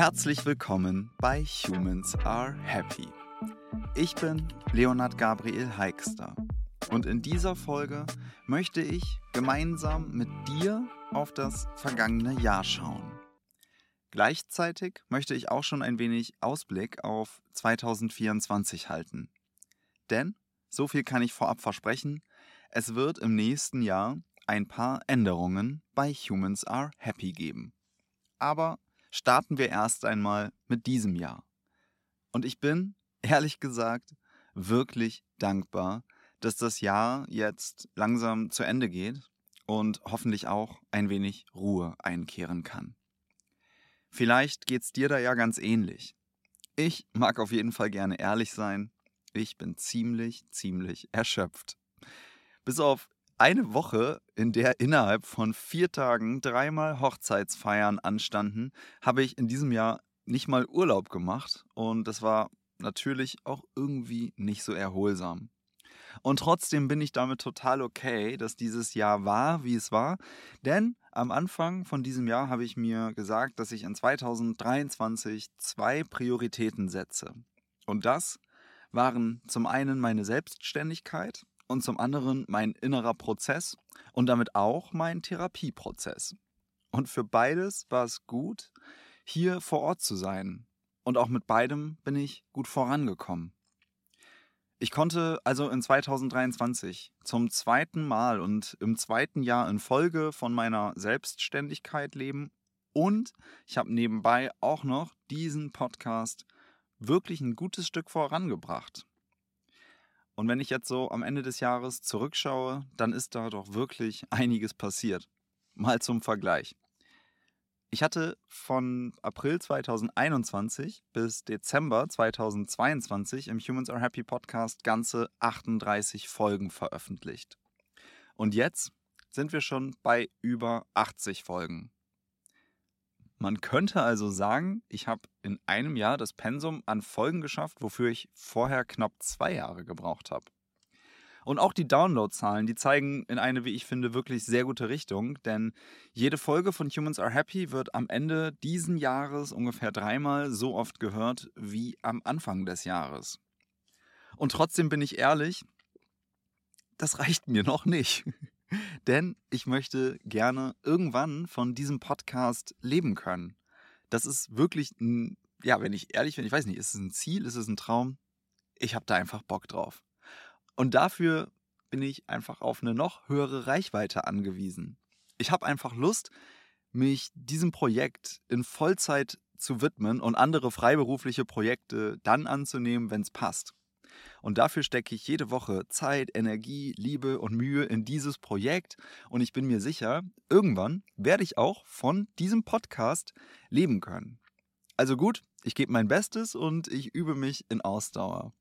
Herzlich willkommen bei Humans Are Happy. Ich bin Leonard Gabriel Heikster und in dieser Folge möchte ich gemeinsam mit dir auf das vergangene Jahr schauen. Gleichzeitig möchte ich auch schon ein wenig Ausblick auf 2024 halten. Denn, so viel kann ich vorab versprechen, es wird im nächsten Jahr ein paar Änderungen bei Humans Are Happy geben. Aber starten wir erst einmal mit diesem Jahr. Und ich bin, ehrlich gesagt, wirklich dankbar, dass das Jahr jetzt langsam zu Ende geht und hoffentlich auch ein wenig Ruhe einkehren kann. Vielleicht geht's dir da ja ganz ähnlich. Ich mag auf jeden Fall gerne ehrlich sein. Ich bin ziemlich, ziemlich erschöpft. Bis auf eine Woche, in der innerhalb von vier Tagen dreimal Hochzeitsfeiern anstanden, habe ich in diesem Jahr nicht mal Urlaub gemacht und das war natürlich auch irgendwie nicht so erholsam. Und trotzdem bin ich damit total okay, dass dieses Jahr war, wie es war, denn am Anfang von diesem Jahr habe ich mir gesagt, dass ich in 2023 zwei Prioritäten setze. Und das waren zum einen meine Selbstständigkeit und zum anderen mein innerer Prozess und damit auch mein Therapieprozess. Und für beides war es gut, hier vor Ort zu sein. Und auch mit beidem bin ich gut vorangekommen. Ich konnte also in 2023 zum zweiten Mal und im zweiten Jahr in Folge von meiner Selbstständigkeit leben und ich habe nebenbei auch noch diesen Podcast wirklich ein gutes Stück vorangebracht. Und wenn ich jetzt so am Ende des Jahres zurückschaue, dann ist da doch wirklich einiges passiert. Mal zum Vergleich. Ich hatte von April 2021 bis Dezember 2022 im Humans Are Happy Podcast ganze 38 Folgen veröffentlicht. Und jetzt sind wir schon bei über 80 Folgen. Man könnte also sagen, ich habe in einem Jahr das Pensum an Folgen geschafft, wofür ich vorher knapp zwei Jahre gebraucht habe. Und auch die Downloadzahlen, die zeigen in eine, wie ich finde, wirklich sehr gute Richtung, denn jede Folge von Humans Are Happy wird am Ende diesen Jahres ungefähr dreimal so oft gehört wie am Anfang des Jahres. Und trotzdem bin ich ehrlich, das reicht mir noch nicht. Denn ich möchte gerne irgendwann von diesem Podcast leben können. Das ist wirklich ein, ja, wenn ich ehrlich bin, ich weiß nicht, ist es ein Ziel, ist es ein Traum? Ich habe da einfach Bock drauf. Und dafür bin ich einfach auf eine noch höhere Reichweite angewiesen. Ich habe einfach Lust, mich diesem Projekt in Vollzeit zu widmen und andere freiberufliche Projekte dann anzunehmen, wenn es passt. Und dafür stecke ich jede Woche Zeit, Energie, Liebe und Mühe in dieses Projekt. Und ich bin mir sicher, irgendwann werde ich auch von diesem Podcast leben können. Also gut, ich gebe mein Bestes und ich übe mich in Ausdauer.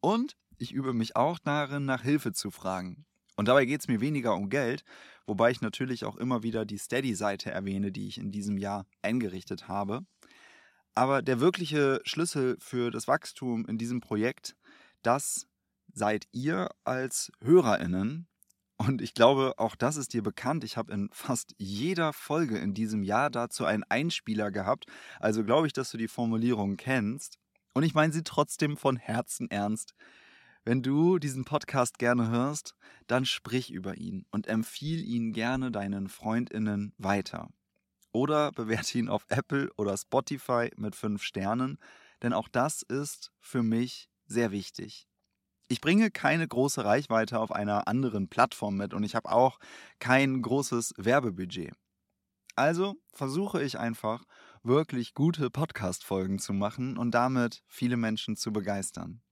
Und ich übe mich auch darin, nach Hilfe zu fragen. Und dabei geht es mir weniger um Geld, wobei ich natürlich auch immer wieder die Steady-Seite erwähne, die ich in diesem Jahr eingerichtet habe. Aber der wirkliche Schlüssel für das Wachstum in diesem Projekt das seid ihr als Hörerinnen. Und ich glaube, auch das ist dir bekannt. Ich habe in fast jeder Folge in diesem Jahr dazu einen Einspieler gehabt. Also glaube ich, dass du die Formulierung kennst. Und ich meine sie trotzdem von Herzen ernst. Wenn du diesen Podcast gerne hörst, dann sprich über ihn und empfiehl ihn gerne deinen Freundinnen weiter. Oder bewerte ihn auf Apple oder Spotify mit fünf Sternen, denn auch das ist für mich sehr wichtig. Ich bringe keine große Reichweite auf einer anderen Plattform mit und ich habe auch kein großes Werbebudget. Also versuche ich einfach, wirklich gute Podcast-Folgen zu machen und damit viele Menschen zu begeistern.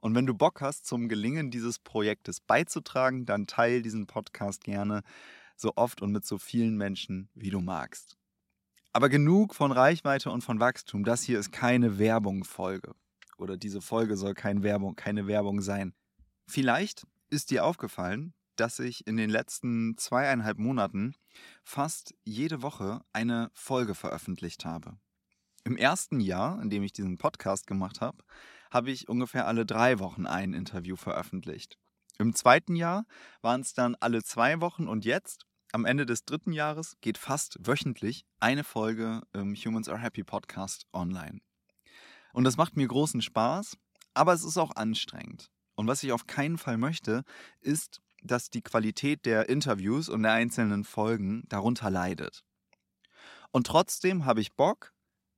Und wenn du Bock hast, zum Gelingen dieses Projektes beizutragen, dann teile diesen Podcast gerne so oft und mit so vielen Menschen, wie du magst. Aber genug von Reichweite und von Wachstum. Das hier ist keine Werbung-Folge oder diese Folge soll kein Werbung, keine Werbung sein. Vielleicht ist dir aufgefallen, dass ich in den letzten zweieinhalb Monaten fast jede Woche eine Folge veröffentlicht habe. Im ersten Jahr, in dem ich diesen Podcast gemacht habe, habe ich ungefähr alle drei Wochen ein Interview veröffentlicht. Im zweiten Jahr waren es dann alle zwei Wochen und jetzt, am Ende des dritten Jahres geht fast wöchentlich eine Folge im Humans Are Happy Podcast online. Und das macht mir großen Spaß, aber es ist auch anstrengend. Und was ich auf keinen Fall möchte, ist, dass die Qualität der Interviews und der einzelnen Folgen darunter leidet. Und trotzdem habe ich Bock,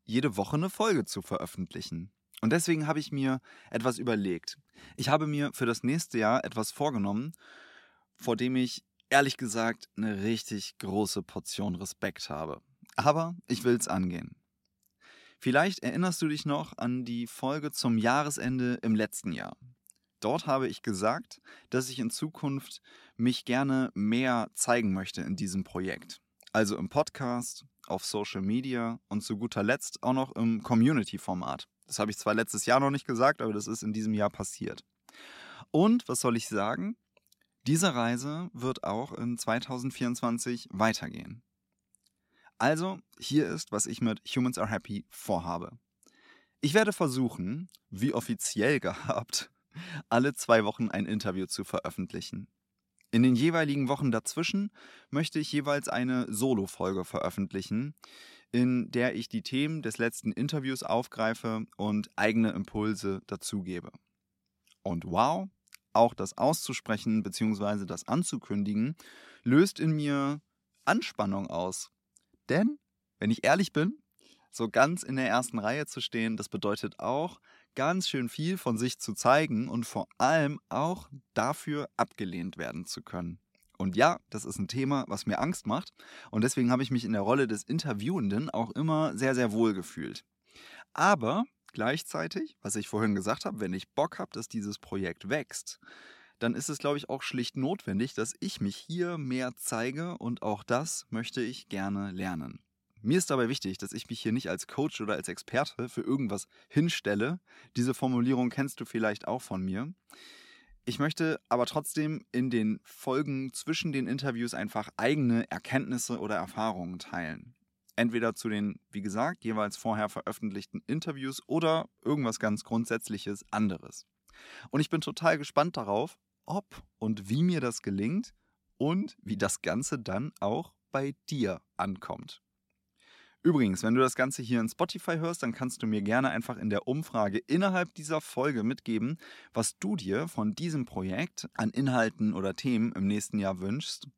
jede Woche eine Folge zu veröffentlichen. Und deswegen habe ich mir etwas überlegt. Ich habe mir für das nächste Jahr etwas vorgenommen, vor dem ich ehrlich gesagt eine richtig große Portion Respekt habe. Aber ich will es angehen. Vielleicht erinnerst du dich noch an die Folge zum Jahresende im letzten Jahr. Dort habe ich gesagt, dass ich in Zukunft mich gerne mehr zeigen möchte in diesem Projekt. Also im Podcast, auf Social Media und zu guter Letzt auch noch im Community-Format. Das habe ich zwar letztes Jahr noch nicht gesagt, aber das ist in diesem Jahr passiert. Und was soll ich sagen? Diese Reise wird auch in 2024 weitergehen. Also, hier ist, was ich mit Humans Are Happy vorhabe. Ich werde versuchen, wie offiziell gehabt, alle zwei Wochen ein Interview zu veröffentlichen. In den jeweiligen Wochen dazwischen möchte ich jeweils eine Solo-Folge veröffentlichen, in der ich die Themen des letzten Interviews aufgreife und eigene Impulse dazugebe. Und wow, auch das auszusprechen bzw. das anzukündigen, löst in mir Anspannung aus. Denn, wenn ich ehrlich bin, so ganz in der ersten Reihe zu stehen, das bedeutet auch, ganz schön viel von sich zu zeigen und vor allem auch dafür abgelehnt werden zu können. Und ja, das ist ein Thema, was mir Angst macht. Und deswegen habe ich mich in der Rolle des Interviewenden auch immer sehr, sehr wohl gefühlt. Aber gleichzeitig, was ich vorhin gesagt habe, wenn ich Bock habe, dass dieses Projekt wächst, dann ist es, glaube ich, auch schlicht notwendig, dass ich mich hier mehr zeige und auch das möchte ich gerne lernen. Mir ist dabei wichtig, dass ich mich hier nicht als Coach oder als Experte für irgendwas hinstelle. Diese Formulierung kennst du vielleicht auch von mir. Ich möchte aber trotzdem in den Folgen zwischen den Interviews einfach eigene Erkenntnisse oder Erfahrungen teilen. Entweder zu den, wie gesagt, jeweils vorher veröffentlichten Interviews oder irgendwas ganz Grundsätzliches anderes. Und ich bin total gespannt darauf, ob und wie mir das gelingt und wie das Ganze dann auch bei dir ankommt. Übrigens, wenn du das Ganze hier in Spotify hörst, dann kannst du mir gerne einfach in der Umfrage innerhalb dieser Folge mitgeben, was du dir von diesem Projekt an Inhalten oder Themen im nächsten Jahr wünschst.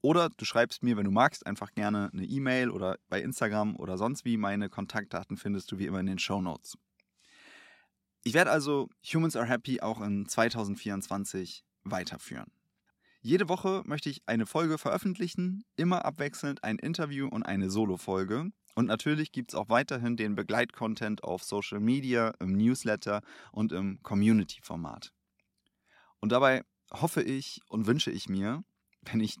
Oder du schreibst mir, wenn du magst, einfach gerne eine E-Mail oder bei Instagram oder sonst wie. Meine Kontaktdaten findest du wie immer in den Show Notes. Ich werde also Humans Are Happy auch in 2024 weiterführen. Jede Woche möchte ich eine Folge veröffentlichen, immer abwechselnd ein Interview und eine Solo-Folge. Und natürlich gibt es auch weiterhin den Begleitcontent auf Social Media, im Newsletter und im Community-Format. Und dabei hoffe ich und wünsche ich mir, wenn ich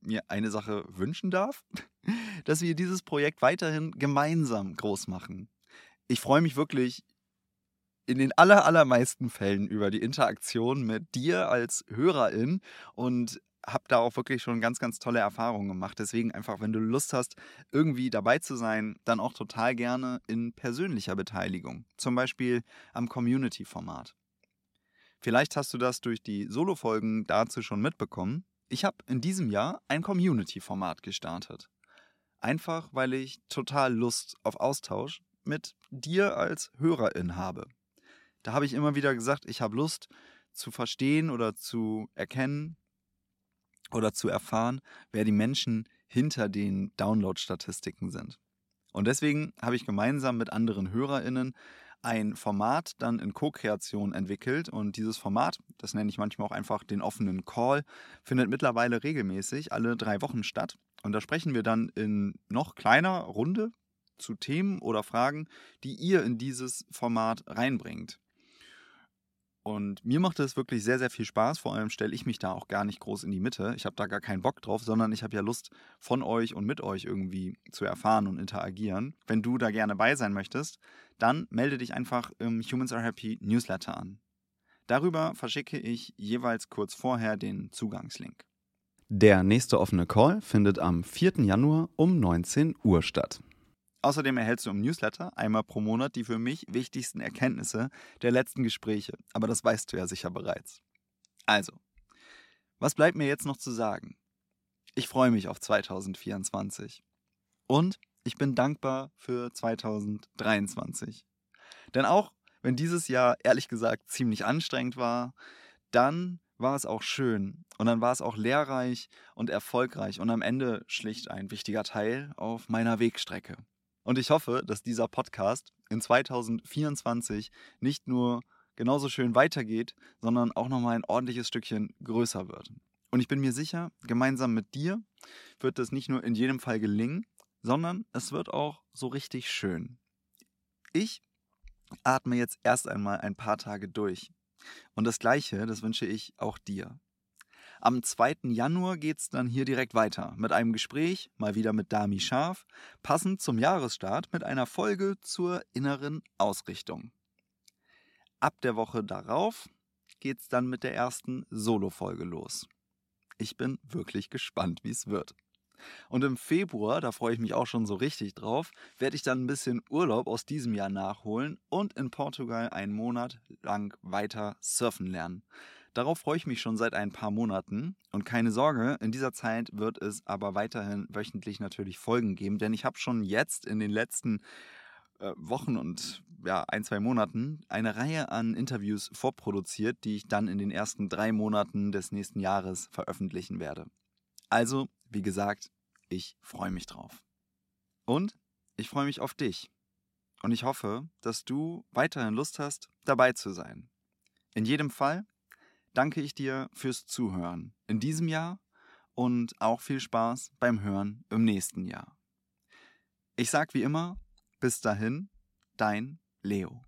mir eine Sache wünschen darf, dass wir dieses Projekt weiterhin gemeinsam groß machen. Ich freue mich wirklich in den aller, allermeisten Fällen über die Interaktion mit dir als Hörerin und habe da auch wirklich schon ganz, ganz tolle Erfahrungen gemacht. Deswegen einfach, wenn du Lust hast, irgendwie dabei zu sein, dann auch total gerne in persönlicher Beteiligung. Zum Beispiel am Community-Format. Vielleicht hast du das durch die Solo-Folgen dazu schon mitbekommen. Ich habe in diesem Jahr ein Community-Format gestartet. Einfach, weil ich total Lust auf Austausch mit dir als Hörerin habe. Da habe ich immer wieder gesagt, ich habe Lust zu verstehen oder zu erkennen, oder zu erfahren, wer die Menschen hinter den Download-Statistiken sind. Und deswegen habe ich gemeinsam mit anderen HörerInnen ein Format dann in Co-Kreation entwickelt und dieses Format, das nenne ich manchmal auch einfach den offenen Call, findet mittlerweile regelmäßig alle drei Wochen statt. Und da sprechen wir dann in noch kleiner Runde zu Themen oder Fragen, die ihr in dieses Format reinbringt. Und mir macht es wirklich sehr, sehr viel Spaß. Vor allem stelle ich mich da auch gar nicht groß in die Mitte. Ich habe da gar keinen Bock drauf, sondern ich habe ja Lust, von euch und mit euch irgendwie zu erfahren und interagieren. Wenn du da gerne bei sein möchtest, dann melde dich einfach im Humans Are Happy Newsletter an. Darüber verschicke ich jeweils kurz vorher den Zugangslink. Der nächste offene Call findet am 4. Januar um 19 Uhr statt. Außerdem erhältst du im Newsletter einmal pro Monat die für mich wichtigsten Erkenntnisse der letzten Gespräche. Aber das weißt du ja sicher bereits. Also, was bleibt mir jetzt noch zu sagen? Ich freue mich auf 2024. Und ich bin dankbar für 2023. Denn auch wenn dieses Jahr ehrlich gesagt ziemlich anstrengend war, dann war es auch schön und dann war es auch lehrreich und erfolgreich und am Ende schlicht ein wichtiger Teil auf meiner Wegstrecke. Und ich hoffe, dass dieser Podcast in 2024 nicht nur genauso schön weitergeht, sondern auch nochmal ein ordentliches Stückchen größer wird. Und ich bin mir sicher, gemeinsam mit dir wird es nicht nur in jedem Fall gelingen, sondern es wird auch so richtig schön. Ich atme jetzt erst einmal ein paar Tage durch. Und das Gleiche, das wünsche ich auch dir. Am 2. Januar geht es dann hier direkt weiter mit einem Gespräch, mal wieder mit Dami Scharf, passend zum Jahresstart mit einer Folge zur inneren Ausrichtung. Ab der Woche darauf geht es dann mit der ersten Solo-Folge los. Ich bin wirklich gespannt, wie es wird. Und im Februar, da freue ich mich auch schon so richtig drauf, werde ich dann ein bisschen Urlaub aus diesem Jahr nachholen und in Portugal einen Monat lang weiter surfen lernen. Darauf freue ich mich schon seit ein paar Monaten und keine Sorge, in dieser Zeit wird es aber weiterhin wöchentlich natürlich Folgen geben, denn ich habe schon jetzt in den letzten äh, Wochen und ja, ein, zwei Monaten eine Reihe an Interviews vorproduziert, die ich dann in den ersten drei Monaten des nächsten Jahres veröffentlichen werde. Also, wie gesagt, ich freue mich drauf. Und ich freue mich auf dich. Und ich hoffe, dass du weiterhin Lust hast, dabei zu sein. In jedem Fall danke ich dir fürs Zuhören in diesem Jahr und auch viel Spaß beim Hören im nächsten Jahr. Ich sag wie immer, bis dahin, dein Leo.